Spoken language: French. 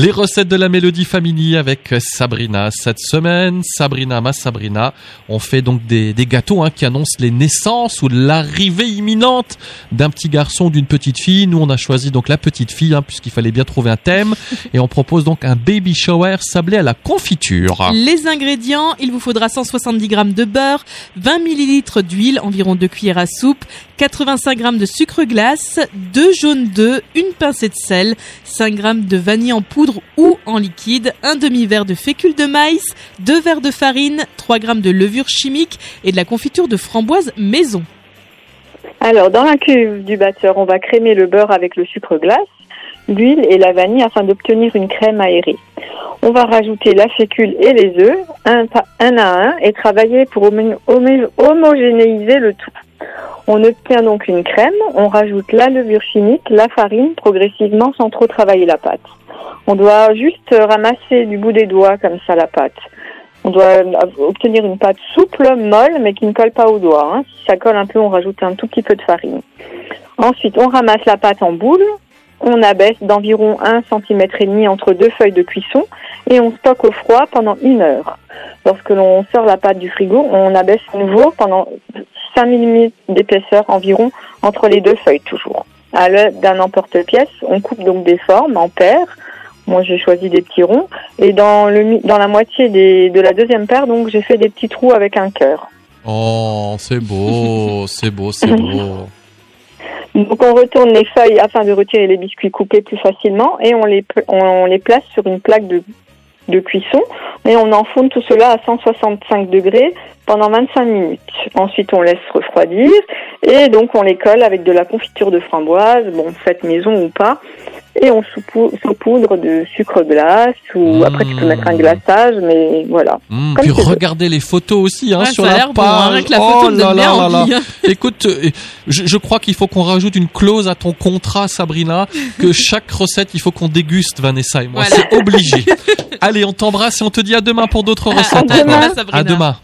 Les recettes de la Mélodie Family avec Sabrina cette semaine. Sabrina, ma Sabrina, on fait donc des, gâteaux hein, qui annoncent les naissances ou l'arrivée imminente d'un petit garçon ou d'une petite fille. Nous, on a choisi donc la petite fille hein, puisqu'il fallait bien trouver un thème et on propose donc un baby shower sablé à la confiture. Les ingrédients, il vous faudra 170 g de beurre, 20 ml d'huile, environ 2 cuillères à soupe, 85 g de sucre glace, 2 jaunes d'œufs, une pincée de sel, 5 g de vanille en poudre ou en liquide, un demi-verre de fécule de maïs, 2 verres de farine, 3 g de levure chimique et de la confiture de framboise maison. Alors, dans la cuve du batteur, on va crémer le beurre avec le sucre glace, l'huile et la vanille afin d'obtenir une crème aérée. On va rajouter la fécule et les œufs, un, à un, et travailler pour homogénéiser le tout. On obtient donc une crème, on rajoute la levure chimique, la farine, progressivement sans trop travailler la pâte. On doit juste ramasser du bout des doigts comme ça la pâte. On doit obtenir une pâte souple, molle, mais qui ne colle pas aux doigts. Hein. Si ça colle un peu, on rajoute un tout petit peu de farine. Ensuite, on ramasse la pâte en boule, on abaisse d'environ 1 cm et entre deux feuilles de cuisson et on stocke au froid pendant une heure. Lorsque l'on sort la pâte du frigo, on abaisse à nouveau pendant 5 mm d'épaisseur environ entre les deux feuilles toujours. À l'aide d'un emporte-pièce, on coupe donc des formes en paires. Moi, j'ai choisi des petits ronds. Et dans, le, dans la moitié des, de la deuxième paire, donc, j'ai fait des petits trous avec un cœur. Oh, c'est beau, c'est beau, c'est beau. Donc on retourne les feuilles afin de retirer les biscuits coupés plus facilement et on les, on les place sur une plaque de, de cuisson et on enfourne tout cela à 165 degrés pendant 25 minutes. Ensuite on laisse refroidir et donc on les colle avec de la confiture de framboise, bon faite maison ou pas, et on saupoudre de sucre glace ou après tu peux mettre un glaçage mais voilà. Mmh, puis regardez les photos aussi hein, sur la page. la oh là là là Écoute, euh, je, je crois qu'il faut qu'on rajoute une clause à ton contrat Sabrina que chaque recette il faut qu'on déguste Vanessa et moi, c'est obligé. Allez, on t'embrasse et on te dit à demain pour d'autres recettes. À demain. À demain.